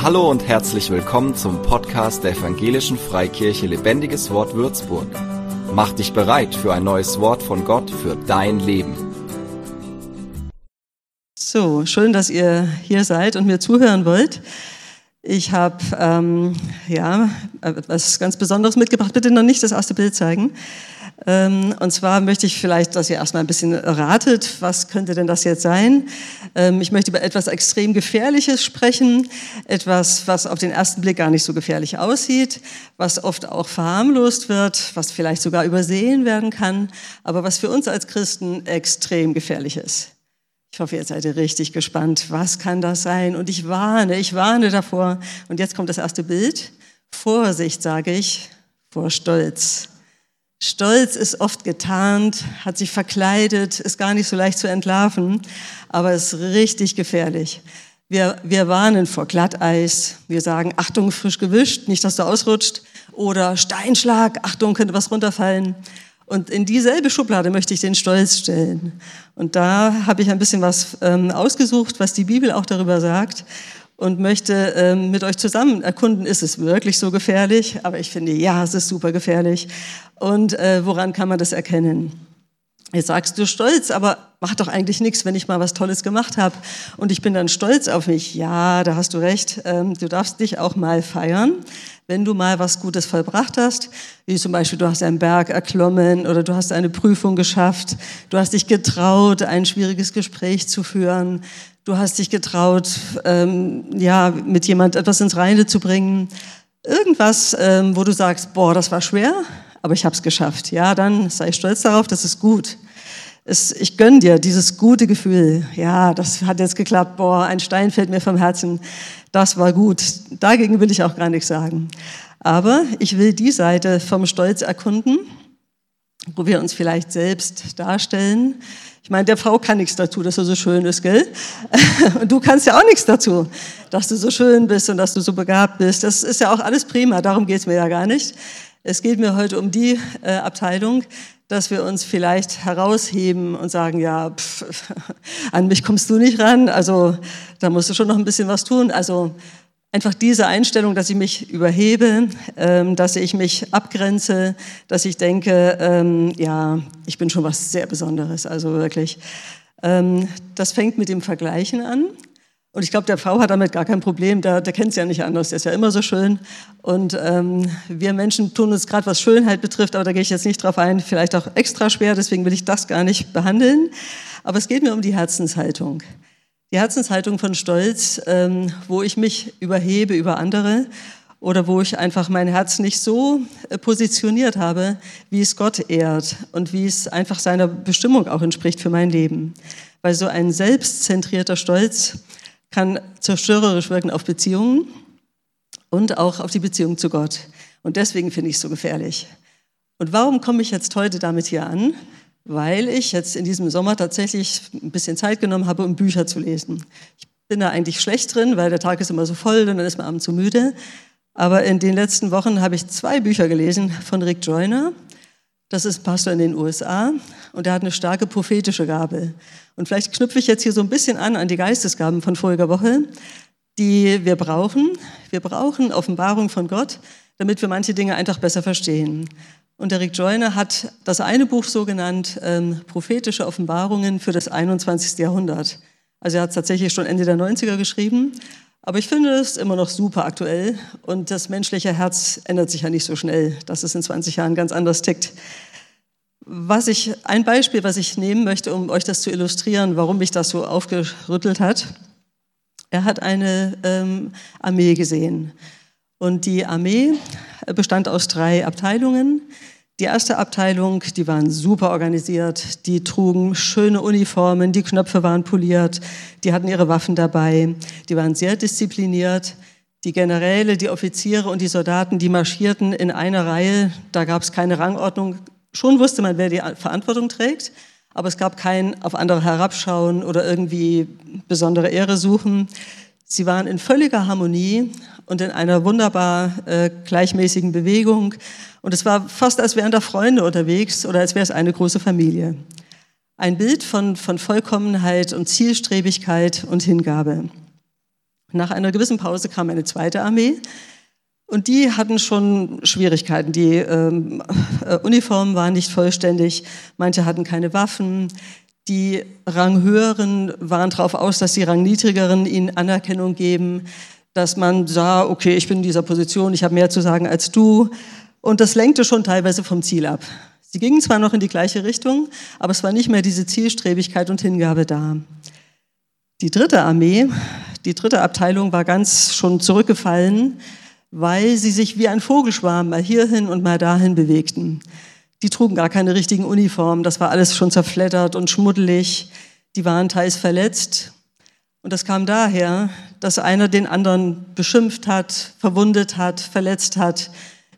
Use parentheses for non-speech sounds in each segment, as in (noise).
Hallo und herzlich willkommen zum Podcast der Evangelischen Freikirche Lebendiges Wort Würzburg. Mach dich bereit für ein neues Wort von Gott für dein Leben. So, schön, dass ihr hier seid und mir zuhören wollt. Ich habe ähm, ja etwas ganz Besonderes mitgebracht. Bitte noch nicht das erste Bild zeigen. Ähm, und zwar möchte ich vielleicht, dass ihr erstmal ein bisschen ratet, was könnte denn das jetzt sein? Ähm, ich möchte über etwas extrem Gefährliches sprechen, etwas, was auf den ersten Blick gar nicht so gefährlich aussieht, was oft auch verharmlost wird, was vielleicht sogar übersehen werden kann, aber was für uns als Christen extrem gefährlich ist. Ich hoffe, ihr seid richtig gespannt. Was kann das sein? Und ich warne, ich warne davor. Und jetzt kommt das erste Bild. Vorsicht, sage ich, vor Stolz. Stolz ist oft getarnt, hat sich verkleidet, ist gar nicht so leicht zu entlarven, aber ist richtig gefährlich. Wir, wir warnen vor Glatteis. Wir sagen, Achtung, frisch gewischt, nicht, dass du ausrutscht. Oder Steinschlag, Achtung, könnte was runterfallen. Und in dieselbe Schublade möchte ich den Stolz stellen. Und da habe ich ein bisschen was ähm, ausgesucht, was die Bibel auch darüber sagt und möchte ähm, mit euch zusammen erkunden, ist es wirklich so gefährlich? Aber ich finde, ja, es ist super gefährlich. Und äh, woran kann man das erkennen? Jetzt sagst du stolz, aber mach doch eigentlich nichts, wenn ich mal was Tolles gemacht habe und ich bin dann stolz auf mich. Ja, da hast du recht. Ähm, du darfst dich auch mal feiern, wenn du mal was Gutes vollbracht hast, wie zum Beispiel du hast einen Berg erklommen oder du hast eine Prüfung geschafft, du hast dich getraut, ein schwieriges Gespräch zu führen, du hast dich getraut, ähm, ja, mit jemand etwas ins Reine zu bringen. Irgendwas, ähm, wo du sagst, boah, das war schwer, aber ich habe es geschafft. Ja, dann sei stolz darauf, das ist gut. Es, ich gönn dir dieses gute Gefühl. Ja, das hat jetzt geklappt. Boah, ein Stein fällt mir vom Herzen. Das war gut. Dagegen will ich auch gar nichts sagen. Aber ich will die Seite vom Stolz erkunden, wo wir uns vielleicht selbst darstellen, ich meine, der Frau kann nichts dazu, dass er so schön ist, gell? (laughs) Und du kannst ja auch nichts dazu, dass du so schön bist und dass du so begabt bist. Das ist ja auch alles prima, darum geht es mir ja gar nicht. Es geht mir heute um die äh, Abteilung, dass wir uns vielleicht herausheben und sagen, ja, pff, (laughs) an mich kommst du nicht ran, also da musst du schon noch ein bisschen was tun. Also Einfach diese Einstellung, dass ich mich überhebe, ähm, dass ich mich abgrenze, dass ich denke, ähm, ja, ich bin schon was sehr Besonderes, also wirklich. Ähm, das fängt mit dem Vergleichen an. Und ich glaube, der V hat damit gar kein Problem, der, der kennt es ja nicht anders, der ist ja immer so schön. Und ähm, wir Menschen tun uns gerade, was Schönheit betrifft, aber da gehe ich jetzt nicht drauf ein, vielleicht auch extra schwer, deswegen will ich das gar nicht behandeln. Aber es geht mir um die Herzenshaltung. Die Herzenshaltung von Stolz, ähm, wo ich mich überhebe über andere oder wo ich einfach mein Herz nicht so äh, positioniert habe, wie es Gott ehrt und wie es einfach seiner Bestimmung auch entspricht für mein Leben. Weil so ein selbstzentrierter Stolz kann zerstörerisch wirken auf Beziehungen und auch auf die Beziehung zu Gott. Und deswegen finde ich es so gefährlich. Und warum komme ich jetzt heute damit hier an? Weil ich jetzt in diesem Sommer tatsächlich ein bisschen Zeit genommen habe, um Bücher zu lesen. Ich bin da eigentlich schlecht drin, weil der Tag ist immer so voll und dann ist man abends so müde. Aber in den letzten Wochen habe ich zwei Bücher gelesen von Rick Joyner. Das ist Pastor in den USA und er hat eine starke prophetische Gabe. Und vielleicht knüpfe ich jetzt hier so ein bisschen an an die Geistesgaben von voriger Woche, die wir brauchen. Wir brauchen Offenbarung von Gott, damit wir manche Dinge einfach besser verstehen. Und der Rick Joyner hat das eine Buch so genannt, ähm, prophetische Offenbarungen für das 21. Jahrhundert. Also er hat es tatsächlich schon Ende der 90er geschrieben. Aber ich finde es immer noch super aktuell und das menschliche Herz ändert sich ja nicht so schnell, dass es in 20 Jahren ganz anders tickt. Was ich, ein Beispiel, was ich nehmen möchte, um euch das zu illustrieren, warum mich das so aufgerüttelt hat. Er hat eine ähm, Armee gesehen. Und die Armee bestand aus drei Abteilungen. Die erste Abteilung, die waren super organisiert, die trugen schöne Uniformen, die Knöpfe waren poliert, die hatten ihre Waffen dabei, die waren sehr diszipliniert. Die Generäle, die Offiziere und die Soldaten, die marschierten in einer Reihe, da gab es keine Rangordnung. Schon wusste man, wer die Verantwortung trägt, aber es gab kein auf andere herabschauen oder irgendwie besondere Ehre suchen. Sie waren in völliger Harmonie und in einer wunderbar äh, gleichmäßigen Bewegung. Und es war fast, als wären da Freunde unterwegs oder als wäre es eine große Familie. Ein Bild von, von Vollkommenheit und Zielstrebigkeit und Hingabe. Nach einer gewissen Pause kam eine zweite Armee und die hatten schon Schwierigkeiten. Die ähm, äh, Uniformen waren nicht vollständig, manche hatten keine Waffen. Die Ranghöheren waren darauf aus, dass die Rangniedrigeren ihnen Anerkennung geben, dass man sah, okay, ich bin in dieser Position, ich habe mehr zu sagen als du. Und das lenkte schon teilweise vom Ziel ab. Sie gingen zwar noch in die gleiche Richtung, aber es war nicht mehr diese Zielstrebigkeit und Hingabe da. Die dritte Armee, die dritte Abteilung war ganz schon zurückgefallen, weil sie sich wie ein Vogelschwarm mal hierhin und mal dahin bewegten. Die trugen gar keine richtigen Uniformen, das war alles schon zerfleddert und schmuddelig. Die waren teils verletzt. Und das kam daher, dass einer den anderen beschimpft hat, verwundet hat, verletzt hat.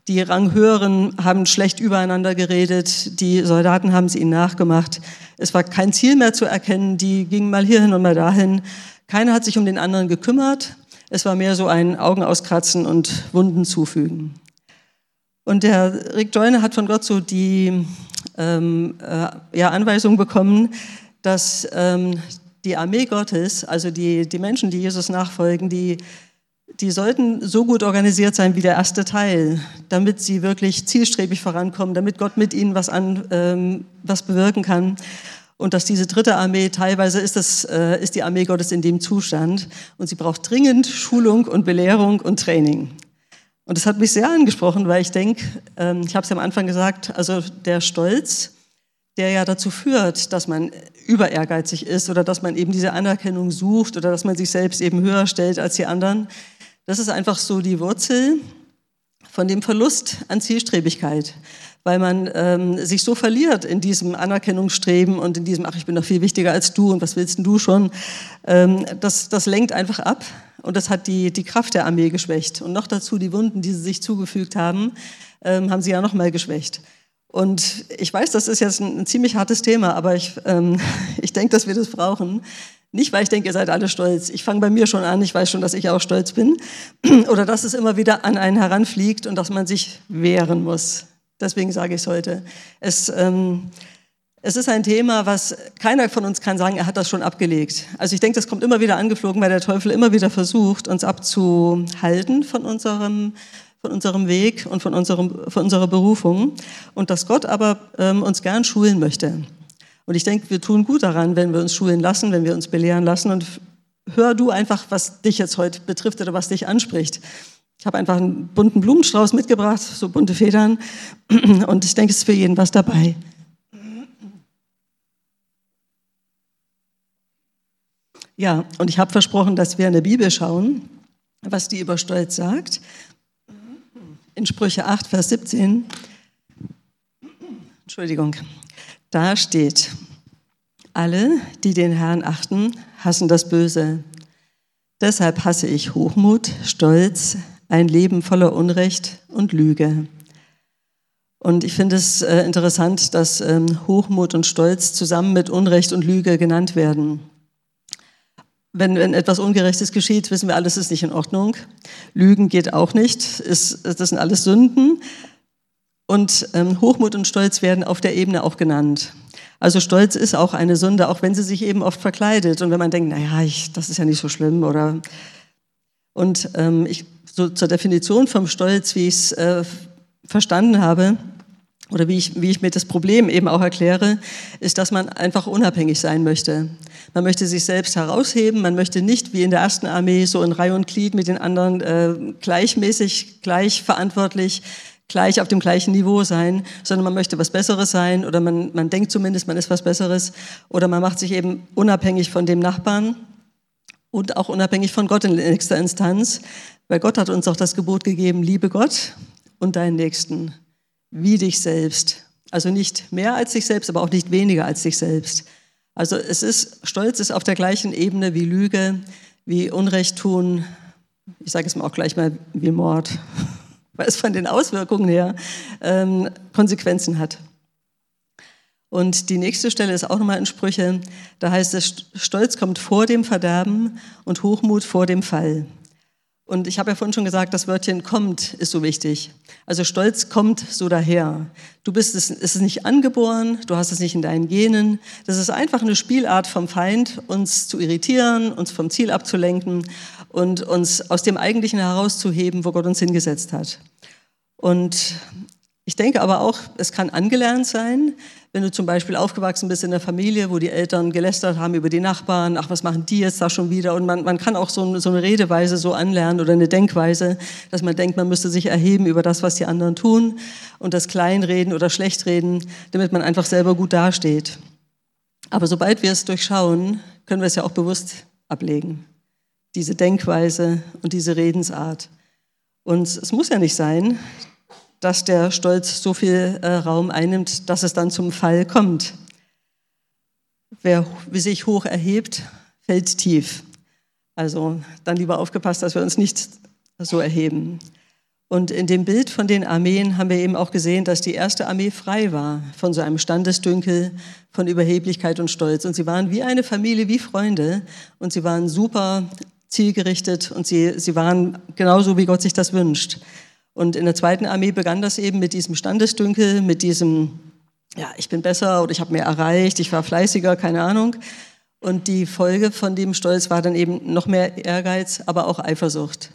Die Ranghöheren haben schlecht übereinander geredet, die Soldaten haben es ihnen nachgemacht. Es war kein Ziel mehr zu erkennen, die gingen mal hierhin und mal dahin. Keiner hat sich um den anderen gekümmert. Es war mehr so ein Augen auskratzen und Wunden zufügen. Und der Rick Joyner hat von Gott so die ähm, äh, ja, Anweisung bekommen, dass ähm, die Armee Gottes, also die, die Menschen, die Jesus nachfolgen, die, die sollten so gut organisiert sein wie der erste Teil, damit sie wirklich zielstrebig vorankommen, damit Gott mit ihnen was, an, ähm, was bewirken kann. Und dass diese dritte Armee, teilweise ist, das, äh, ist die Armee Gottes in dem Zustand und sie braucht dringend Schulung und Belehrung und Training. Und das hat mich sehr angesprochen, weil ich denke, ähm, ich habe es ja am Anfang gesagt, also der Stolz, der ja dazu führt, dass man über ehrgeizig ist oder dass man eben diese Anerkennung sucht oder dass man sich selbst eben höher stellt als die anderen, das ist einfach so die Wurzel von dem Verlust an Zielstrebigkeit weil man ähm, sich so verliert in diesem Anerkennungsstreben und in diesem, ach, ich bin doch viel wichtiger als du und was willst denn du schon? Ähm, das, das lenkt einfach ab und das hat die, die Kraft der Armee geschwächt. Und noch dazu die Wunden, die sie sich zugefügt haben, ähm, haben sie ja noch mal geschwächt. Und ich weiß, das ist jetzt ein, ein ziemlich hartes Thema, aber ich, ähm, (laughs) ich denke, dass wir das brauchen. Nicht, weil ich denke, ihr seid alle stolz. Ich fange bei mir schon an, ich weiß schon, dass ich auch stolz bin. (clears throat) Oder dass es immer wieder an einen heranfliegt und dass man sich wehren muss. Deswegen sage ich es heute. Es, ähm, es ist ein Thema, was keiner von uns kann sagen, er hat das schon abgelegt. Also ich denke, das kommt immer wieder angeflogen, weil der Teufel immer wieder versucht, uns abzuhalten von unserem, von unserem Weg und von, unserem, von unserer Berufung. Und dass Gott aber ähm, uns gern schulen möchte. Und ich denke, wir tun gut daran, wenn wir uns schulen lassen, wenn wir uns belehren lassen. Und hör du einfach, was dich jetzt heute betrifft oder was dich anspricht. Ich habe einfach einen bunten Blumenstrauß mitgebracht, so bunte Federn. Und ich denke, es ist für jeden was dabei. Ja, und ich habe versprochen, dass wir in der Bibel schauen, was die über Stolz sagt. In Sprüche 8, Vers 17. Entschuldigung. Da steht, alle, die den Herrn achten, hassen das Böse. Deshalb hasse ich Hochmut, Stolz, ein Leben voller Unrecht und Lüge. Und ich finde es äh, interessant, dass ähm, Hochmut und Stolz zusammen mit Unrecht und Lüge genannt werden. Wenn, wenn etwas Ungerechtes geschieht, wissen wir, alles ist nicht in Ordnung. Lügen geht auch nicht. Ist, das sind alles Sünden. Und ähm, Hochmut und Stolz werden auf der Ebene auch genannt. Also Stolz ist auch eine Sünde, auch wenn sie sich eben oft verkleidet. Und wenn man denkt, naja, ich, das ist ja nicht so schlimm oder und ähm, ich so zur Definition vom Stolz, wie ich es äh, verstanden habe, oder wie ich, wie ich mir das Problem eben auch erkläre, ist, dass man einfach unabhängig sein möchte. Man möchte sich selbst herausheben, man möchte nicht wie in der ersten Armee so in Reihe und Glied mit den anderen äh, gleichmäßig, gleich verantwortlich, gleich auf dem gleichen Niveau sein, sondern man möchte was Besseres sein oder man, man denkt zumindest, man ist was Besseres oder man macht sich eben unabhängig von dem Nachbarn und auch unabhängig von Gott in nächster Instanz, weil Gott hat uns auch das Gebot gegeben, liebe Gott und deinen Nächsten wie dich selbst. Also nicht mehr als dich selbst, aber auch nicht weniger als dich selbst. Also es ist, Stolz ist auf der gleichen Ebene wie Lüge, wie Unrecht tun, ich sage es mal auch gleich mal wie Mord, weil es von den Auswirkungen her ähm, Konsequenzen hat. Und die nächste Stelle ist auch nochmal in Sprüche, da heißt es, Stolz kommt vor dem Verderben und Hochmut vor dem Fall. Und ich habe ja vorhin schon gesagt, das Wörtchen kommt ist so wichtig. Also Stolz kommt so daher. Du bist es, es ist nicht angeboren, du hast es nicht in deinen Genen. Das ist einfach eine Spielart vom Feind, uns zu irritieren, uns vom Ziel abzulenken. Und uns aus dem Eigentlichen herauszuheben, wo Gott uns hingesetzt hat. Und ich denke aber auch, es kann angelernt sein, wenn du zum Beispiel aufgewachsen bist in einer Familie, wo die Eltern gelästert haben über die Nachbarn, ach, was machen die jetzt da schon wieder? Und man, man kann auch so, so eine Redeweise so anlernen oder eine Denkweise, dass man denkt, man müsste sich erheben über das, was die anderen tun und das Kleinreden oder Schlechtreden, damit man einfach selber gut dasteht. Aber sobald wir es durchschauen, können wir es ja auch bewusst ablegen. Diese Denkweise und diese Redensart. Und es muss ja nicht sein, dass der Stolz so viel äh, Raum einnimmt, dass es dann zum Fall kommt. Wer sich hoch erhebt, fällt tief. Also dann lieber aufgepasst, dass wir uns nicht so erheben. Und in dem Bild von den Armeen haben wir eben auch gesehen, dass die erste Armee frei war von so einem Standesdünkel, von Überheblichkeit und Stolz. Und sie waren wie eine Familie, wie Freunde. Und sie waren super zielgerichtet und sie, sie waren genauso, wie Gott sich das wünscht. Und in der zweiten Armee begann das eben mit diesem Standesdünkel, mit diesem, ja, ich bin besser oder ich habe mehr erreicht, ich war fleißiger, keine Ahnung. Und die Folge von dem Stolz war dann eben noch mehr Ehrgeiz, aber auch Eifersucht.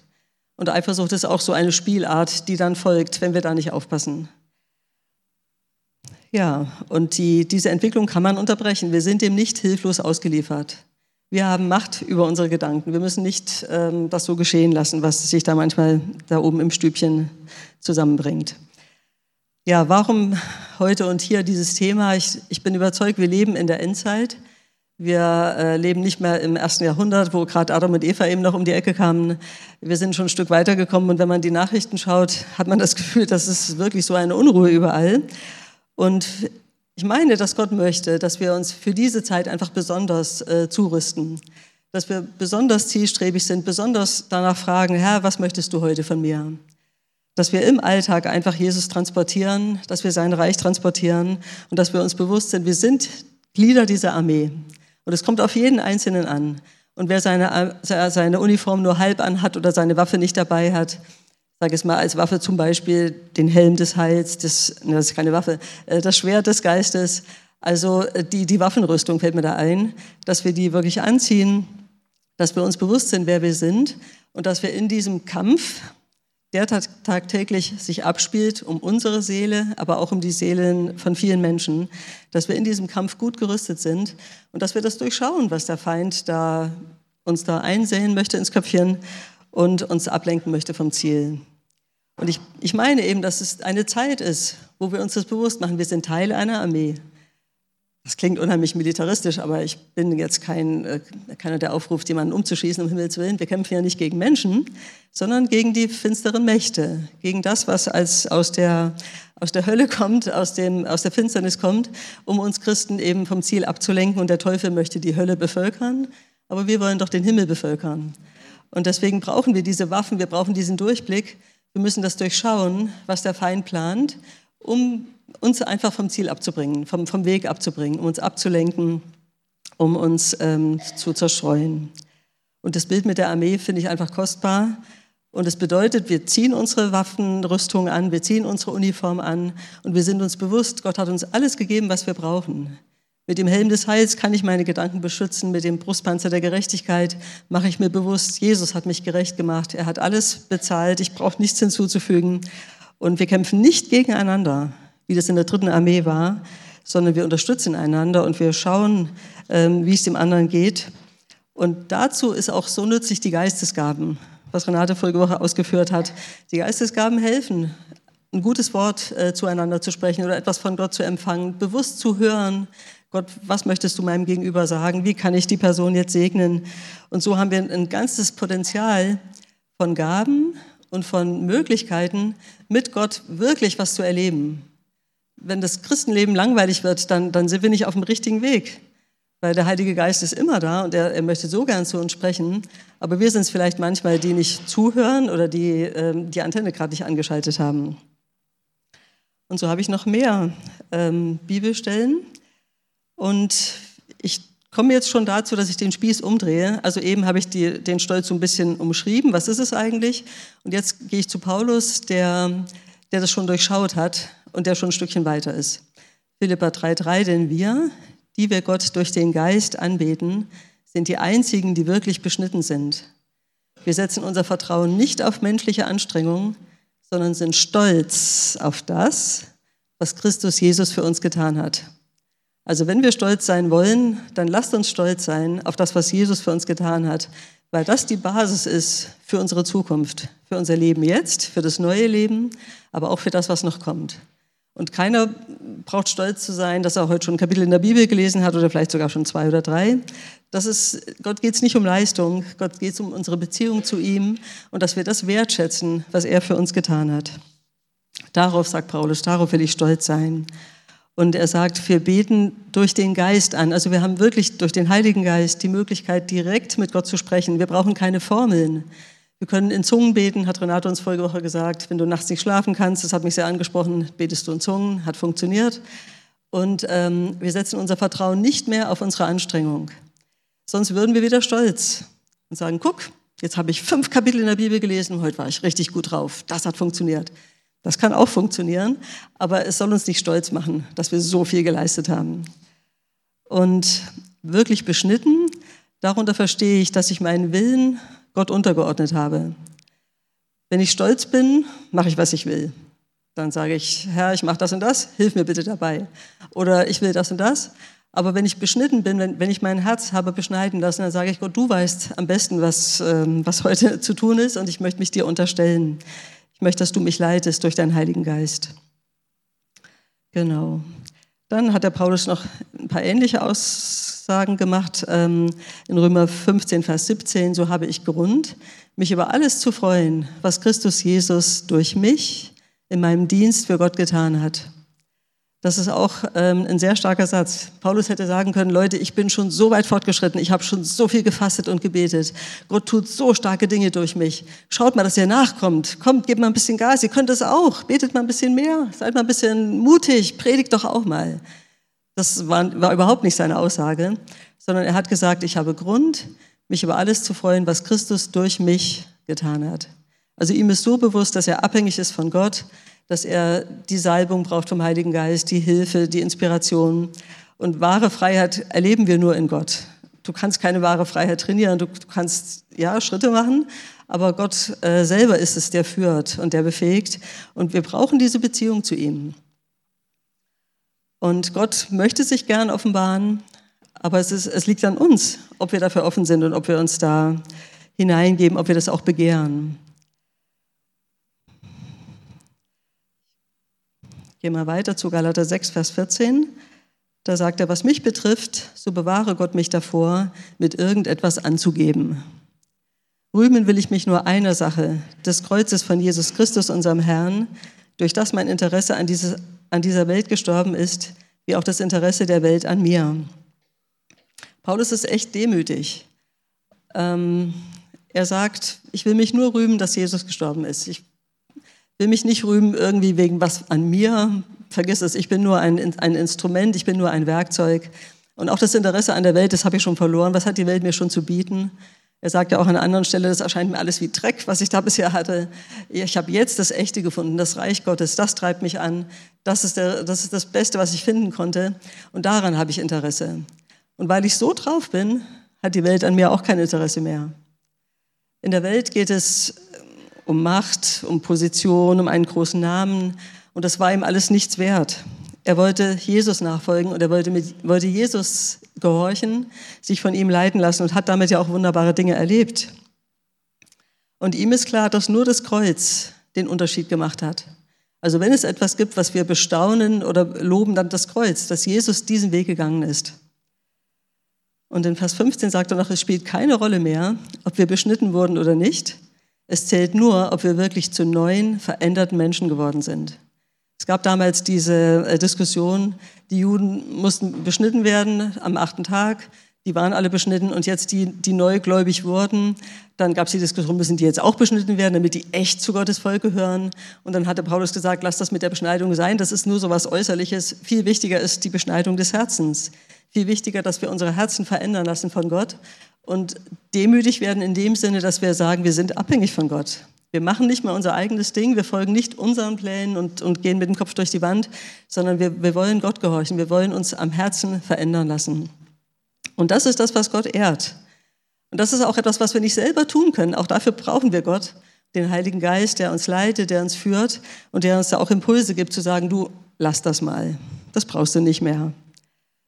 Und Eifersucht ist auch so eine Spielart, die dann folgt, wenn wir da nicht aufpassen. Ja, und die, diese Entwicklung kann man unterbrechen. Wir sind dem nicht hilflos ausgeliefert. Wir haben Macht über unsere Gedanken. Wir müssen nicht ähm, das so geschehen lassen, was sich da manchmal da oben im Stübchen zusammenbringt. Ja, warum heute und hier dieses Thema? Ich, ich bin überzeugt, wir leben in der Endzeit. Wir äh, leben nicht mehr im ersten Jahrhundert, wo gerade Adam und Eva eben noch um die Ecke kamen. Wir sind schon ein Stück weitergekommen und wenn man die Nachrichten schaut, hat man das Gefühl, das ist wirklich so eine Unruhe überall. Und ich meine, dass Gott möchte, dass wir uns für diese Zeit einfach besonders äh, zurüsten, dass wir besonders zielstrebig sind, besonders danach fragen, Herr, was möchtest du heute von mir? Dass wir im Alltag einfach Jesus transportieren, dass wir sein Reich transportieren und dass wir uns bewusst sind, wir sind Glieder dieser Armee. Und es kommt auf jeden Einzelnen an. Und wer seine, seine Uniform nur halb anhat oder seine Waffe nicht dabei hat, sage es mal als Waffe zum Beispiel den Helm des Heils, das, ne, das ist keine Waffe, äh, das Schwert des Geistes, also äh, die, die Waffenrüstung fällt mir da ein, dass wir die wirklich anziehen, dass wir uns bewusst sind, wer wir sind und dass wir in diesem Kampf, der tagtäglich sich abspielt, um unsere Seele, aber auch um die Seelen von vielen Menschen, dass wir in diesem Kampf gut gerüstet sind und dass wir das durchschauen, was der Feind da uns da einsehen möchte ins Köpfchen und uns ablenken möchte vom Ziel. Und ich, ich meine eben, dass es eine Zeit ist, wo wir uns das bewusst machen. Wir sind Teil einer Armee. Das klingt unheimlich militaristisch, aber ich bin jetzt kein, äh, keiner, der aufruft, jemanden umzuschießen, um Himmels Willen. Wir kämpfen ja nicht gegen Menschen, sondern gegen die finsteren Mächte, gegen das, was als aus der, aus der Hölle kommt, aus, dem, aus der Finsternis kommt, um uns Christen eben vom Ziel abzulenken. Und der Teufel möchte die Hölle bevölkern, aber wir wollen doch den Himmel bevölkern. Und deswegen brauchen wir diese Waffen, wir brauchen diesen Durchblick. Wir müssen das durchschauen, was der Feind plant, um uns einfach vom Ziel abzubringen, vom, vom Weg abzubringen, um uns abzulenken, um uns ähm, zu zerstreuen. Und das Bild mit der Armee finde ich einfach kostbar. Und es bedeutet, wir ziehen unsere Waffenrüstung an, wir ziehen unsere Uniform an und wir sind uns bewusst, Gott hat uns alles gegeben, was wir brauchen. Mit dem Helm des Heils kann ich meine Gedanken beschützen, mit dem Brustpanzer der Gerechtigkeit mache ich mir bewusst, Jesus hat mich gerecht gemacht, er hat alles bezahlt, ich brauche nichts hinzuzufügen. Und wir kämpfen nicht gegeneinander, wie das in der dritten Armee war, sondern wir unterstützen einander und wir schauen, ähm, wie es dem anderen geht. Und dazu ist auch so nützlich die Geistesgaben, was Renate vorige Woche ausgeführt hat. Die Geistesgaben helfen, ein gutes Wort äh, zueinander zu sprechen oder etwas von Gott zu empfangen, bewusst zu hören, Gott, was möchtest du meinem Gegenüber sagen? Wie kann ich die Person jetzt segnen? Und so haben wir ein ganzes Potenzial von Gaben und von Möglichkeiten, mit Gott wirklich was zu erleben. Wenn das Christenleben langweilig wird, dann, dann sind wir nicht auf dem richtigen Weg. Weil der Heilige Geist ist immer da und er, er möchte so gern zu uns sprechen. Aber wir sind es vielleicht manchmal, die nicht zuhören oder die ähm, die Antenne gerade nicht angeschaltet haben. Und so habe ich noch mehr ähm, Bibelstellen. Und ich komme jetzt schon dazu, dass ich den Spieß umdrehe. Also eben habe ich die, den Stolz so ein bisschen umschrieben. Was ist es eigentlich? Und jetzt gehe ich zu Paulus, der, der das schon durchschaut hat und der schon ein Stückchen weiter ist. Philippa 3,3, denn wir, die wir Gott durch den Geist anbeten, sind die einzigen, die wirklich beschnitten sind. Wir setzen unser Vertrauen nicht auf menschliche Anstrengungen, sondern sind stolz auf das, was Christus Jesus für uns getan hat. Also wenn wir stolz sein wollen, dann lasst uns stolz sein auf das, was Jesus für uns getan hat, weil das die Basis ist für unsere Zukunft, für unser Leben jetzt, für das neue Leben, aber auch für das, was noch kommt. Und keiner braucht stolz zu sein, dass er heute schon ein Kapitel in der Bibel gelesen hat oder vielleicht sogar schon zwei oder drei. Das ist, Gott geht es nicht um Leistung, Gott geht es um unsere Beziehung zu ihm und dass wir das wertschätzen, was er für uns getan hat. Darauf sagt Paulus, darauf will ich stolz sein. Und er sagt, wir beten durch den Geist an. Also wir haben wirklich durch den Heiligen Geist die Möglichkeit, direkt mit Gott zu sprechen. Wir brauchen keine Formeln. Wir können in Zungen beten, hat Renate uns vorige Woche gesagt. Wenn du nachts nicht schlafen kannst, das hat mich sehr angesprochen, betest du in Zungen, hat funktioniert. Und ähm, wir setzen unser Vertrauen nicht mehr auf unsere Anstrengung. Sonst würden wir wieder stolz und sagen, guck, jetzt habe ich fünf Kapitel in der Bibel gelesen, heute war ich richtig gut drauf, das hat funktioniert. Das kann auch funktionieren, aber es soll uns nicht stolz machen, dass wir so viel geleistet haben. Und wirklich beschnitten, darunter verstehe ich, dass ich meinen Willen Gott untergeordnet habe. Wenn ich stolz bin, mache ich, was ich will. Dann sage ich, Herr, ich mache das und das, hilf mir bitte dabei. Oder ich will das und das. Aber wenn ich beschnitten bin, wenn, wenn ich mein Herz habe beschneiden lassen, dann sage ich, Gott, du weißt am besten, was, ähm, was heute zu tun ist und ich möchte mich dir unterstellen. Ich möchte, dass du mich leitest durch deinen Heiligen Geist. Genau. Dann hat der Paulus noch ein paar ähnliche Aussagen gemacht. Ähm, in Römer 15, Vers 17, so habe ich Grund, mich über alles zu freuen, was Christus Jesus durch mich in meinem Dienst für Gott getan hat. Das ist auch ähm, ein sehr starker Satz. Paulus hätte sagen können, Leute, ich bin schon so weit fortgeschritten, ich habe schon so viel gefastet und gebetet. Gott tut so starke Dinge durch mich. Schaut mal, dass ihr nachkommt. Kommt, gebt mal ein bisschen Gas, ihr könnt es auch. Betet mal ein bisschen mehr, seid mal ein bisschen mutig, predigt doch auch mal. Das war, war überhaupt nicht seine Aussage, sondern er hat gesagt, ich habe Grund, mich über alles zu freuen, was Christus durch mich getan hat. Also ihm ist so bewusst, dass er abhängig ist von Gott, dass er die Salbung braucht vom Heiligen Geist, die Hilfe, die Inspiration. Und wahre Freiheit erleben wir nur in Gott. Du kannst keine wahre Freiheit trainieren, du, du kannst ja Schritte machen, aber Gott äh, selber ist es, der führt und der befähigt. Und wir brauchen diese Beziehung zu ihm. Und Gott möchte sich gern offenbaren, aber es, ist, es liegt an uns, ob wir dafür offen sind und ob wir uns da hineingeben, ob wir das auch begehren. Gehen wir weiter zu Galater 6, Vers 14. Da sagt er, was mich betrifft, so bewahre Gott mich davor, mit irgendetwas anzugeben. Rühmen will ich mich nur einer Sache, des Kreuzes von Jesus Christus, unserem Herrn, durch das mein Interesse an, dieses, an dieser Welt gestorben ist, wie auch das Interesse der Welt an mir. Paulus ist echt demütig. Ähm, er sagt, ich will mich nur rühmen, dass Jesus gestorben ist. Ich will mich nicht rühmen irgendwie wegen was an mir. Vergiss es, ich bin nur ein, ein Instrument, ich bin nur ein Werkzeug. Und auch das Interesse an der Welt, das habe ich schon verloren. Was hat die Welt mir schon zu bieten? Er sagt ja auch an einer anderen Stelle, das erscheint mir alles wie Dreck, was ich da bisher hatte. Ich habe jetzt das Echte gefunden, das Reich Gottes, das treibt mich an. Das ist, der, das ist das Beste, was ich finden konnte. Und daran habe ich Interesse. Und weil ich so drauf bin, hat die Welt an mir auch kein Interesse mehr. In der Welt geht es um Macht, um Position, um einen großen Namen. Und das war ihm alles nichts wert. Er wollte Jesus nachfolgen und er wollte, mit, wollte Jesus gehorchen, sich von ihm leiten lassen und hat damit ja auch wunderbare Dinge erlebt. Und ihm ist klar, dass nur das Kreuz den Unterschied gemacht hat. Also wenn es etwas gibt, was wir bestaunen oder loben, dann das Kreuz, dass Jesus diesen Weg gegangen ist. Und in Vers 15 sagt er noch, es spielt keine Rolle mehr, ob wir beschnitten wurden oder nicht. Es zählt nur, ob wir wirklich zu neuen, veränderten Menschen geworden sind. Es gab damals diese äh, Diskussion, die Juden mussten beschnitten werden am achten Tag. Die waren alle beschnitten und jetzt die, die neugläubig wurden, dann gab es die Diskussion, müssen die jetzt auch beschnitten werden, damit die echt zu Gottes Volk gehören. Und dann hatte Paulus gesagt, lass das mit der Beschneidung sein, das ist nur so was Äußerliches. Viel wichtiger ist die Beschneidung des Herzens. Viel wichtiger, dass wir unsere Herzen verändern lassen von Gott und demütig werden in dem Sinne, dass wir sagen, wir sind abhängig von Gott. Wir machen nicht mehr unser eigenes Ding, wir folgen nicht unseren Plänen und, und gehen mit dem Kopf durch die Wand, sondern wir, wir wollen Gott gehorchen, wir wollen uns am Herzen verändern lassen. Und das ist das, was Gott ehrt. Und das ist auch etwas, was wir nicht selber tun können. Auch dafür brauchen wir Gott, den Heiligen Geist, der uns leitet, der uns führt und der uns da auch Impulse gibt, zu sagen, du, lass das mal. Das brauchst du nicht mehr.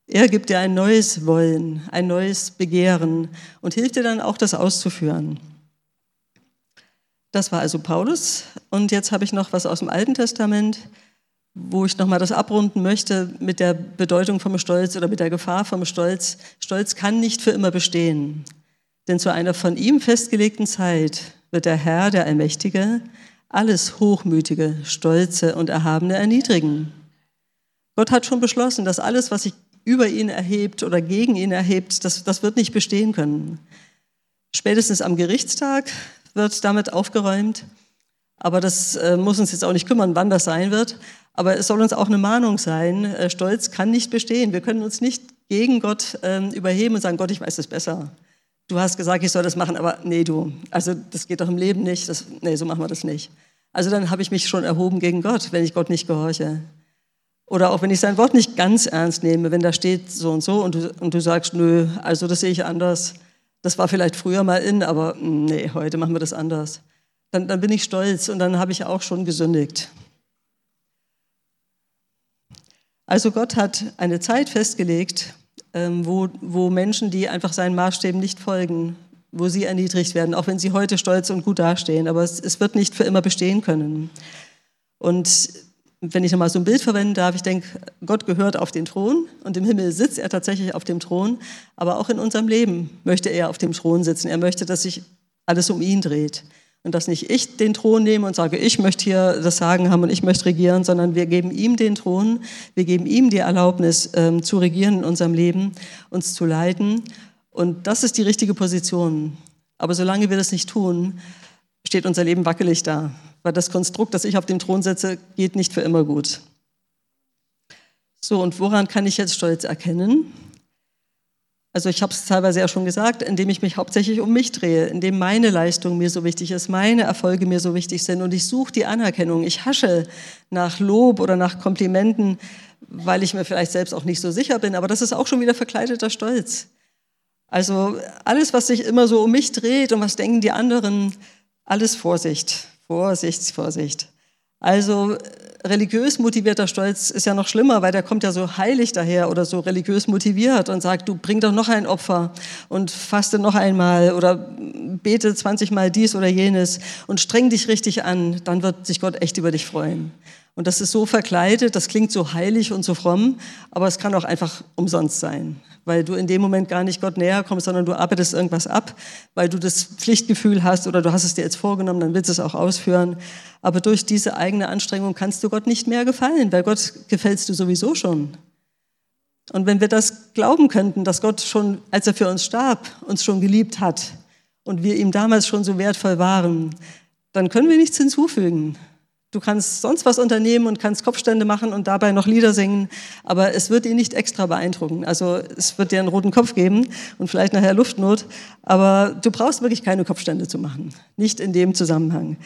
Er gibt dir ein neues Wollen, ein neues Begehren und hilft dir dann auch, das auszuführen. Das war also Paulus. Und jetzt habe ich noch was aus dem Alten Testament, wo ich nochmal das abrunden möchte mit der Bedeutung vom Stolz oder mit der Gefahr vom Stolz. Stolz kann nicht für immer bestehen. Denn zu einer von ihm festgelegten Zeit wird der Herr, der Allmächtige, alles Hochmütige, Stolze und Erhabene erniedrigen. Gott hat schon beschlossen, dass alles, was sich über ihn erhebt oder gegen ihn erhebt, das, das wird nicht bestehen können. Spätestens am Gerichtstag wird damit aufgeräumt. Aber das äh, muss uns jetzt auch nicht kümmern, wann das sein wird. Aber es soll uns auch eine Mahnung sein. Äh, Stolz kann nicht bestehen. Wir können uns nicht gegen Gott äh, überheben und sagen, Gott, ich weiß das besser. Du hast gesagt, ich soll das machen, aber nee, du. Also das geht doch im Leben nicht. Das, nee, so machen wir das nicht. Also dann habe ich mich schon erhoben gegen Gott, wenn ich Gott nicht gehorche. Oder auch wenn ich sein Wort nicht ganz ernst nehme, wenn da steht so und so und du, und du sagst, nö, also das sehe ich anders das war vielleicht früher mal in, aber hm, nee, heute machen wir das anders. Dann, dann bin ich stolz und dann habe ich auch schon gesündigt. Also Gott hat eine Zeit festgelegt, ähm, wo, wo Menschen, die einfach seinen Maßstäben nicht folgen, wo sie erniedrigt werden, auch wenn sie heute stolz und gut dastehen. Aber es, es wird nicht für immer bestehen können. Und wenn ich nochmal so ein Bild verwenden darf, ich denke, Gott gehört auf den Thron und im Himmel sitzt er tatsächlich auf dem Thron, aber auch in unserem Leben möchte er auf dem Thron sitzen. Er möchte, dass sich alles um ihn dreht und dass nicht ich den Thron nehme und sage, ich möchte hier das Sagen haben und ich möchte regieren, sondern wir geben ihm den Thron, wir geben ihm die Erlaubnis ähm, zu regieren in unserem Leben, uns zu leiten und das ist die richtige Position. Aber solange wir das nicht tun, steht unser Leben wackelig da weil das Konstrukt, das ich auf dem Thron setze, geht nicht für immer gut. So, und woran kann ich jetzt Stolz erkennen? Also ich habe es teilweise ja schon gesagt, indem ich mich hauptsächlich um mich drehe, indem meine Leistung mir so wichtig ist, meine Erfolge mir so wichtig sind und ich suche die Anerkennung. Ich hasche nach Lob oder nach Komplimenten, weil ich mir vielleicht selbst auch nicht so sicher bin, aber das ist auch schon wieder verkleideter Stolz. Also alles, was sich immer so um mich dreht und was denken die anderen, alles Vorsicht. Vorsicht, Vorsicht. Also religiös motivierter Stolz ist ja noch schlimmer, weil der kommt ja so heilig daher oder so religiös motiviert und sagt, du bring doch noch ein Opfer und faste noch einmal oder bete 20 Mal dies oder jenes und streng dich richtig an, dann wird sich Gott echt über dich freuen. Und das ist so verkleidet, das klingt so heilig und so fromm, aber es kann auch einfach umsonst sein, weil du in dem Moment gar nicht Gott näher kommst, sondern du arbeitest irgendwas ab, weil du das Pflichtgefühl hast oder du hast es dir jetzt vorgenommen, dann willst du es auch ausführen. Aber durch diese eigene Anstrengung kannst du Gott nicht mehr gefallen, weil Gott gefällst du sowieso schon. Und wenn wir das glauben könnten, dass Gott schon, als er für uns starb, uns schon geliebt hat und wir ihm damals schon so wertvoll waren, dann können wir nichts hinzufügen. Du kannst sonst was unternehmen und kannst Kopfstände machen und dabei noch Lieder singen, aber es wird ihn nicht extra beeindrucken. Also es wird dir einen roten Kopf geben und vielleicht nachher Luftnot, aber du brauchst wirklich keine Kopfstände zu machen, nicht in dem Zusammenhang.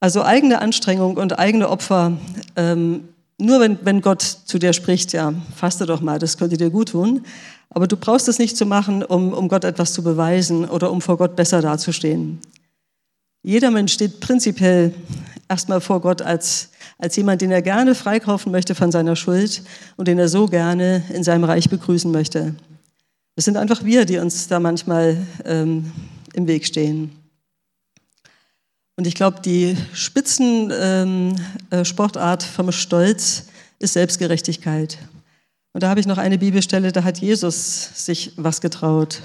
Also eigene Anstrengung und eigene Opfer, ähm, nur wenn, wenn Gott zu dir spricht, ja, faste doch mal, das könnte dir gut tun. Aber du brauchst es nicht zu machen, um, um Gott etwas zu beweisen oder um vor Gott besser dazustehen. Jeder Mensch steht prinzipiell erstmal vor Gott als, als jemand, den er gerne freikaufen möchte von seiner Schuld und den er so gerne in seinem Reich begrüßen möchte. Es sind einfach wir, die uns da manchmal ähm, im Weg stehen. Und ich glaube, die Spitzensportart ähm, äh, vom Stolz ist Selbstgerechtigkeit. Und da habe ich noch eine Bibelstelle, da hat Jesus sich was getraut.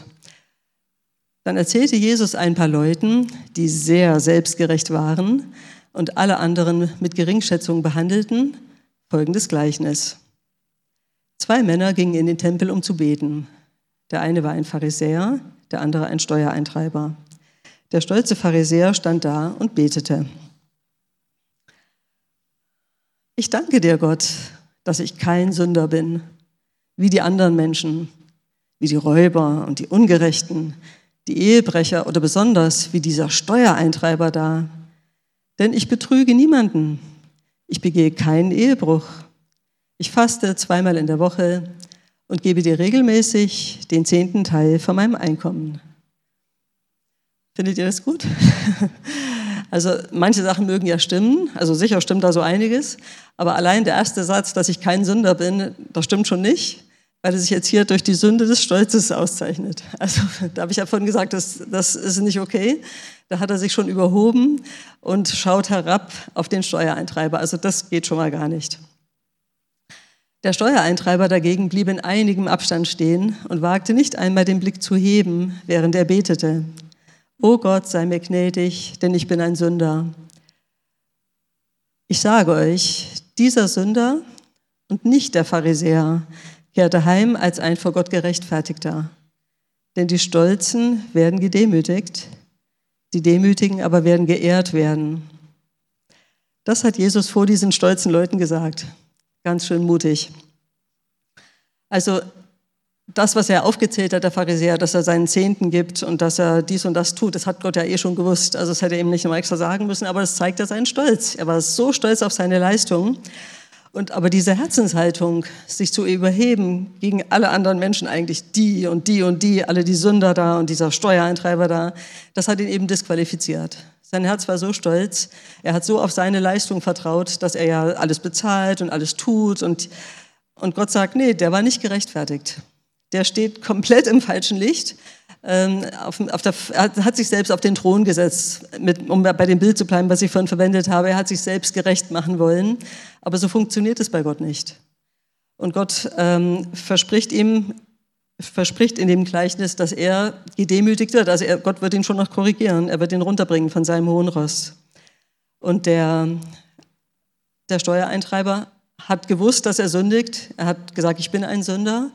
Dann erzählte Jesus ein paar Leuten, die sehr selbstgerecht waren und alle anderen mit Geringschätzung behandelten, folgendes Gleichnis. Zwei Männer gingen in den Tempel, um zu beten. Der eine war ein Pharisäer, der andere ein Steuereintreiber. Der stolze Pharisäer stand da und betete. Ich danke dir, Gott, dass ich kein Sünder bin, wie die anderen Menschen, wie die Räuber und die Ungerechten, die Ehebrecher oder besonders wie dieser Steuereintreiber da. Denn ich betrüge niemanden. Ich begehe keinen Ehebruch. Ich faste zweimal in der Woche und gebe dir regelmäßig den zehnten Teil von meinem Einkommen. Findet ihr das gut? (laughs) Also manche Sachen mögen ja stimmen, also sicher stimmt da so einiges, aber allein der erste Satz, dass ich kein Sünder bin, das stimmt schon nicht, weil er sich jetzt hier durch die Sünde des Stolzes auszeichnet. Also (laughs) da habe ich ja vorhin gesagt, das, das ist nicht okay. Da hat er sich schon überhoben und schaut herab auf den Steuereintreiber. Also das geht schon mal gar nicht. Der Steuereintreiber dagegen blieb in einigem Abstand stehen und wagte nicht einmal den Blick zu heben, während er betete. O Gott, sei mir gnädig, denn ich bin ein Sünder. Ich sage euch, dieser Sünder und nicht der Pharisäer kehrte heim als ein vor Gott gerechtfertigter. Denn die Stolzen werden gedemütigt, die Demütigen aber werden geehrt werden. Das hat Jesus vor diesen stolzen Leuten gesagt. Ganz schön mutig. Also das, was er aufgezählt hat, der Pharisäer, dass er seinen Zehnten gibt und dass er dies und das tut, das hat Gott ja eh schon gewusst. Also das hätte er ihm nicht nochmal extra sagen müssen, aber das zeigt ja seinen Stolz. Er war so stolz auf seine Leistung. Und aber diese Herzenshaltung, sich zu überheben gegen alle anderen Menschen eigentlich, die und die und die, alle die Sünder da und dieser Steuereintreiber da, das hat ihn eben disqualifiziert. Sein Herz war so stolz, er hat so auf seine Leistung vertraut, dass er ja alles bezahlt und alles tut und, und Gott sagt, nee, der war nicht gerechtfertigt der steht komplett im falschen Licht. Ähm, auf, auf der, er hat sich selbst auf den Thron gesetzt, mit, um bei dem Bild zu bleiben, was ich vorhin verwendet habe. Er hat sich selbst gerecht machen wollen. Aber so funktioniert es bei Gott nicht. Und Gott ähm, verspricht ihm, verspricht in dem Gleichnis, dass er gedemütigt wird. Also er, Gott wird ihn schon noch korrigieren. Er wird ihn runterbringen von seinem hohen Ross. Und der, der Steuereintreiber hat gewusst, dass er sündigt. Er hat gesagt, ich bin ein Sünder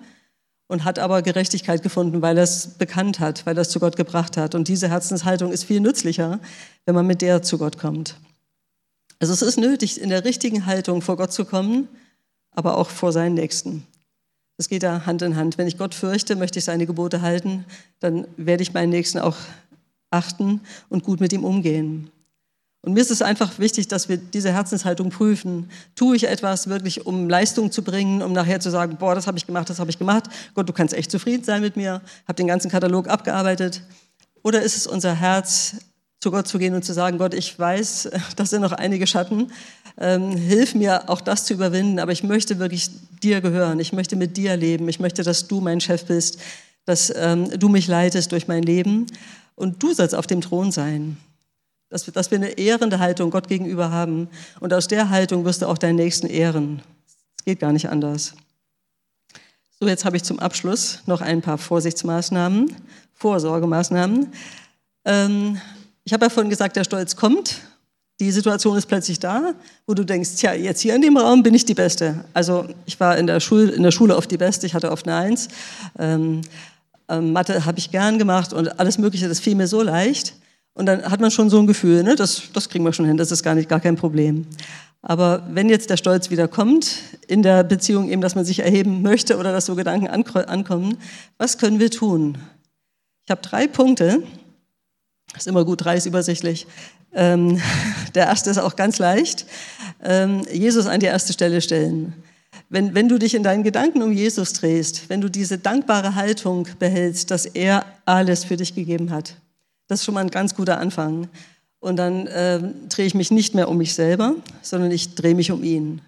und hat aber Gerechtigkeit gefunden, weil er es bekannt hat, weil er es zu Gott gebracht hat. Und diese Herzenshaltung ist viel nützlicher, wenn man mit der zu Gott kommt. Also es ist nötig, in der richtigen Haltung vor Gott zu kommen, aber auch vor seinen Nächsten. Das geht da Hand in Hand. Wenn ich Gott fürchte, möchte ich seine Gebote halten, dann werde ich meinen Nächsten auch achten und gut mit ihm umgehen. Und mir ist es einfach wichtig, dass wir diese Herzenshaltung prüfen. Tue ich etwas wirklich, um Leistung zu bringen, um nachher zu sagen, boah, das habe ich gemacht, das habe ich gemacht. Gott, du kannst echt zufrieden sein mit mir, habe den ganzen Katalog abgearbeitet. Oder ist es unser Herz, zu Gott zu gehen und zu sagen, Gott, ich weiß, (laughs) das sind noch einige Schatten. Ähm, hilf mir, auch das zu überwinden, aber ich möchte wirklich dir gehören. Ich möchte mit dir leben. Ich möchte, dass du mein Chef bist, dass ähm, du mich leitest durch mein Leben und du sollst auf dem Thron sein dass wir, dass wir eine ehrende Haltung Gott gegenüber haben. Und aus der Haltung wirst du auch deinen Nächsten ehren. Es geht gar nicht anders. So, jetzt habe ich zum Abschluss noch ein paar Vorsichtsmaßnahmen, Vorsorgemaßnahmen. Ähm, ich habe ja vorhin gesagt, der Stolz kommt. Die Situation ist plötzlich da, wo du denkst, tja, jetzt hier in dem Raum bin ich die Beste. Also ich war in der, Schule, in der Schule oft die Beste, ich hatte oft eine Eins. Ähm, ähm, Mathe habe ich gern gemacht und alles Mögliche, das fiel mir so leicht. Und dann hat man schon so ein Gefühl, ne, das, das kriegen wir schon hin, das ist gar, nicht, gar kein Problem. Aber wenn jetzt der Stolz wieder kommt, in der Beziehung eben, dass man sich erheben möchte oder dass so Gedanken ankommen, was können wir tun? Ich habe drei Punkte. Ist immer gut, drei ist übersichtlich. Ähm, (laughs) der erste ist auch ganz leicht. Ähm, Jesus an die erste Stelle stellen. Wenn, wenn du dich in deinen Gedanken um Jesus drehst, wenn du diese dankbare Haltung behältst, dass er alles für dich gegeben hat, das ist schon mal ein ganz guter Anfang. Und dann äh, drehe ich mich nicht mehr um mich selber, sondern ich drehe mich um ihn.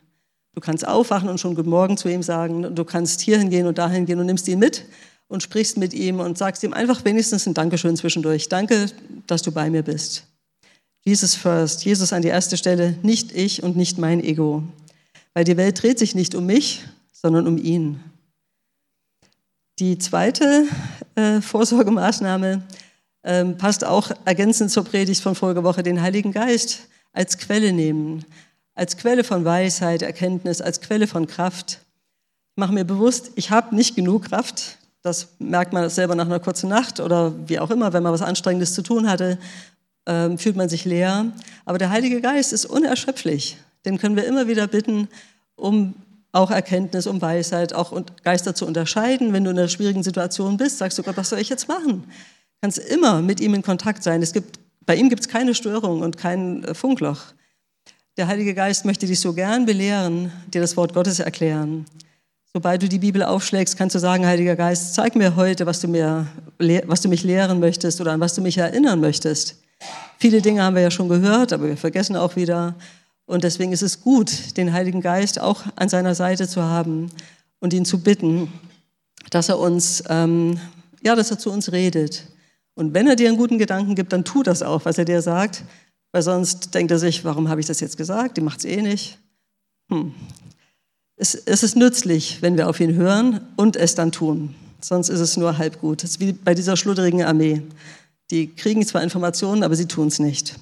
Du kannst aufwachen und schon Guten Morgen zu ihm sagen. Du kannst hierhin gehen und dahin gehen und nimmst ihn mit und sprichst mit ihm und sagst ihm einfach wenigstens ein Dankeschön zwischendurch. Danke, dass du bei mir bist. Jesus first, Jesus an die erste Stelle, nicht ich und nicht mein Ego. Weil die Welt dreht sich nicht um mich, sondern um ihn. Die zweite äh, Vorsorgemaßnahme ähm, passt auch ergänzend zur Predigt von voriger Woche, den Heiligen Geist als Quelle nehmen, als Quelle von Weisheit, Erkenntnis, als Quelle von Kraft. Ich mache mir bewusst, ich habe nicht genug Kraft. Das merkt man selber nach einer kurzen Nacht oder wie auch immer, wenn man was Anstrengendes zu tun hatte, ähm, fühlt man sich leer. Aber der Heilige Geist ist unerschöpflich. Den können wir immer wieder bitten, um auch Erkenntnis, um Weisheit, auch Geister zu unterscheiden. Wenn du in einer schwierigen Situation bist, sagst du Gott, was soll ich jetzt machen? Kannst immer mit ihm in Kontakt sein. Es gibt, bei ihm gibt es keine Störung und kein äh, Funkloch. Der Heilige Geist möchte dich so gern belehren, dir das Wort Gottes erklären. Sobald du die Bibel aufschlägst, kannst du sagen, Heiliger Geist, zeig mir heute, was du, mir, was du mich lehren möchtest oder an was du mich erinnern möchtest. Viele Dinge haben wir ja schon gehört, aber wir vergessen auch wieder. Und deswegen ist es gut, den Heiligen Geist auch an seiner Seite zu haben und ihn zu bitten, dass er uns, ähm, ja, dass er zu uns redet. Und wenn er dir einen guten Gedanken gibt, dann tu das auch, was er dir sagt, weil sonst denkt er sich, warum habe ich das jetzt gesagt? Die macht es eh nicht. Hm. Es, es ist nützlich, wenn wir auf ihn hören und es dann tun. Sonst ist es nur halb gut. Es ist wie bei dieser schludderigen Armee. Die kriegen zwar Informationen, aber sie tun es nicht.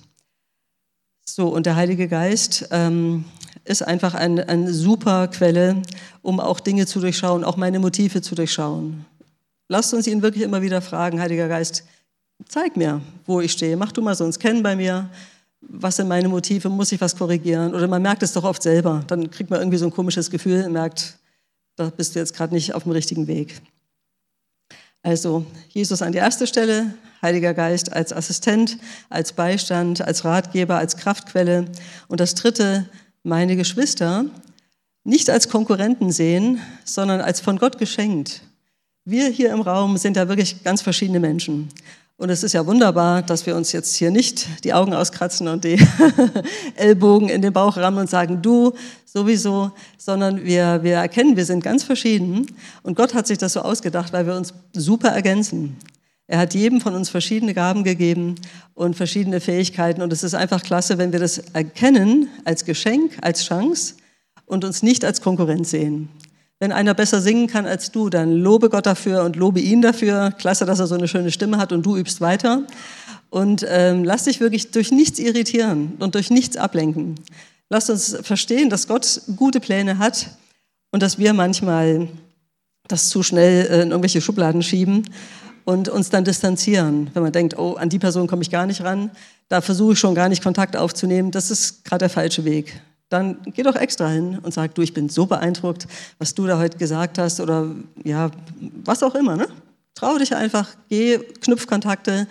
So, und der Heilige Geist ähm, ist einfach eine, eine super Quelle, um auch Dinge zu durchschauen, auch meine Motive zu durchschauen. Lasst uns ihn wirklich immer wieder fragen, Heiliger Geist, zeig mir, wo ich stehe. Mach du mal so uns kennen bei mir. Was sind meine Motive? Muss ich was korrigieren? Oder man merkt es doch oft selber. Dann kriegt man irgendwie so ein komisches Gefühl und merkt, da bist du jetzt gerade nicht auf dem richtigen Weg. Also Jesus an die erste Stelle, Heiliger Geist als Assistent, als Beistand, als Ratgeber, als Kraftquelle. Und das dritte, meine Geschwister, nicht als Konkurrenten sehen, sondern als von Gott geschenkt. Wir hier im Raum sind ja wirklich ganz verschiedene Menschen. Und es ist ja wunderbar, dass wir uns jetzt hier nicht die Augen auskratzen und die (laughs) Ellbogen in den Bauch rammen und sagen, du sowieso, sondern wir, wir erkennen, wir sind ganz verschieden. Und Gott hat sich das so ausgedacht, weil wir uns super ergänzen. Er hat jedem von uns verschiedene Gaben gegeben und verschiedene Fähigkeiten. Und es ist einfach klasse, wenn wir das erkennen als Geschenk, als Chance und uns nicht als Konkurrent sehen. Wenn einer besser singen kann als du, dann lobe Gott dafür und lobe ihn dafür. Klasse, dass er so eine schöne Stimme hat und du übst weiter. Und ähm, lass dich wirklich durch nichts irritieren und durch nichts ablenken. Lass uns verstehen, dass Gott gute Pläne hat und dass wir manchmal das zu schnell in irgendwelche Schubladen schieben und uns dann distanzieren. Wenn man denkt, oh, an die Person komme ich gar nicht ran, da versuche ich schon gar nicht Kontakt aufzunehmen, das ist gerade der falsche Weg dann geh doch extra hin und sag, du, ich bin so beeindruckt, was du da heute gesagt hast oder ja, was auch immer. Ne? Trau dich einfach, geh, knüpf Kontakte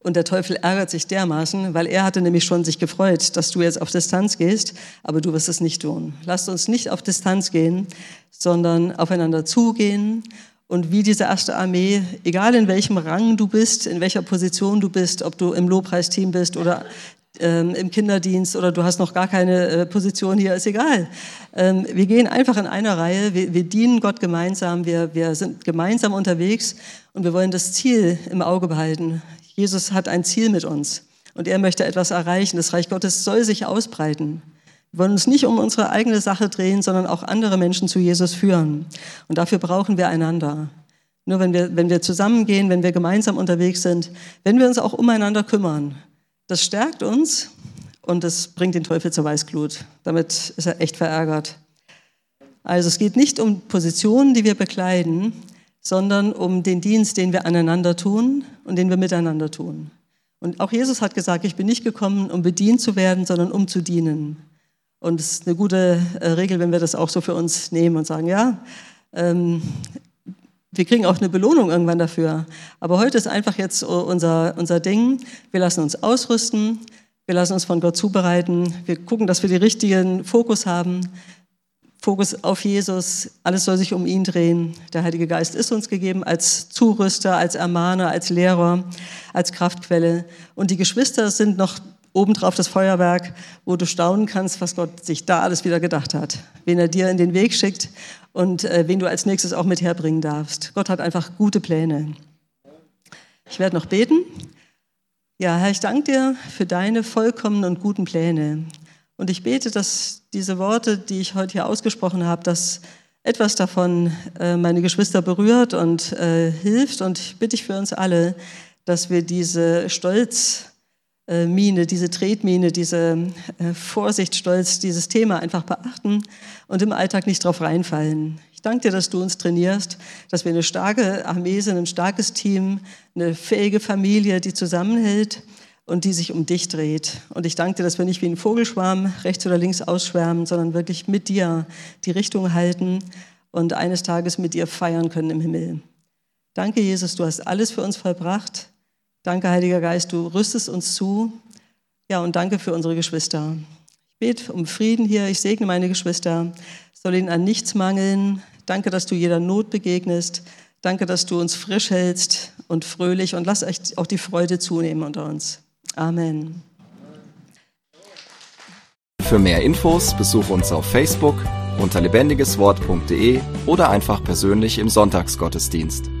und der Teufel ärgert sich dermaßen, weil er hatte nämlich schon sich gefreut, dass du jetzt auf Distanz gehst, aber du wirst es nicht tun. Lasst uns nicht auf Distanz gehen, sondern aufeinander zugehen und wie diese erste Armee, egal in welchem Rang du bist, in welcher Position du bist, ob du im Lobpreisteam bist oder ähm, im Kinderdienst oder du hast noch gar keine äh, Position hier, ist egal. Ähm, wir gehen einfach in einer Reihe, wir, wir dienen Gott gemeinsam, wir, wir sind gemeinsam unterwegs und wir wollen das Ziel im Auge behalten. Jesus hat ein Ziel mit uns und er möchte etwas erreichen. Das Reich Gottes soll sich ausbreiten. Wir wollen uns nicht um unsere eigene Sache drehen, sondern auch andere Menschen zu Jesus führen. Und dafür brauchen wir einander. Nur wenn wir, wenn wir zusammengehen, wenn wir gemeinsam unterwegs sind, wenn wir uns auch umeinander kümmern, das stärkt uns und es bringt den Teufel zur Weißglut. Damit ist er echt verärgert. Also es geht nicht um Positionen, die wir bekleiden, sondern um den Dienst, den wir aneinander tun und den wir miteinander tun. Und auch Jesus hat gesagt, ich bin nicht gekommen, um bedient zu werden, sondern um zu dienen. Und es ist eine gute äh, Regel, wenn wir das auch so für uns nehmen und sagen, ja, ähm, wir kriegen auch eine Belohnung irgendwann dafür. Aber heute ist einfach jetzt unser, unser Ding. Wir lassen uns ausrüsten. Wir lassen uns von Gott zubereiten. Wir gucken, dass wir den richtigen Fokus haben. Fokus auf Jesus. Alles soll sich um ihn drehen. Der Heilige Geist ist uns gegeben als Zurüster, als Ermahner, als Lehrer, als Kraftquelle. Und die Geschwister sind noch obendrauf das Feuerwerk, wo du staunen kannst, was Gott sich da alles wieder gedacht hat. Wen er dir in den Weg schickt und äh, wen du als nächstes auch mit herbringen darfst. Gott hat einfach gute Pläne. Ich werde noch beten. Ja, Herr, ich danke dir für deine vollkommenen und guten Pläne. Und ich bete, dass diese Worte, die ich heute hier ausgesprochen habe, dass etwas davon äh, meine Geschwister berührt und äh, hilft. Und ich bitte dich für uns alle, dass wir diese Stolzmine, diese Tretmine, diese äh, Vorsicht, Stolz, dieses Thema einfach beachten und im Alltag nicht drauf reinfallen. Ich danke dir, dass du uns trainierst, dass wir eine starke Armee sind, ein starkes Team, eine fähige Familie, die zusammenhält und die sich um dich dreht. Und ich danke dir, dass wir nicht wie ein Vogelschwarm rechts oder links ausschwärmen, sondern wirklich mit dir die Richtung halten und eines Tages mit dir feiern können im Himmel. Danke, Jesus, du hast alles für uns vollbracht. Danke, Heiliger Geist, du rüstest uns zu. Ja, und danke für unsere Geschwister. Ich bete um Frieden hier. Ich segne meine Geschwister. Soll ihnen an nichts mangeln. Danke, dass du jeder Not begegnest. Danke, dass du uns frisch hältst und fröhlich und lass auch die Freude zunehmen unter uns. Amen. Für mehr Infos besuche uns auf Facebook unter lebendigeswort.de oder einfach persönlich im Sonntagsgottesdienst.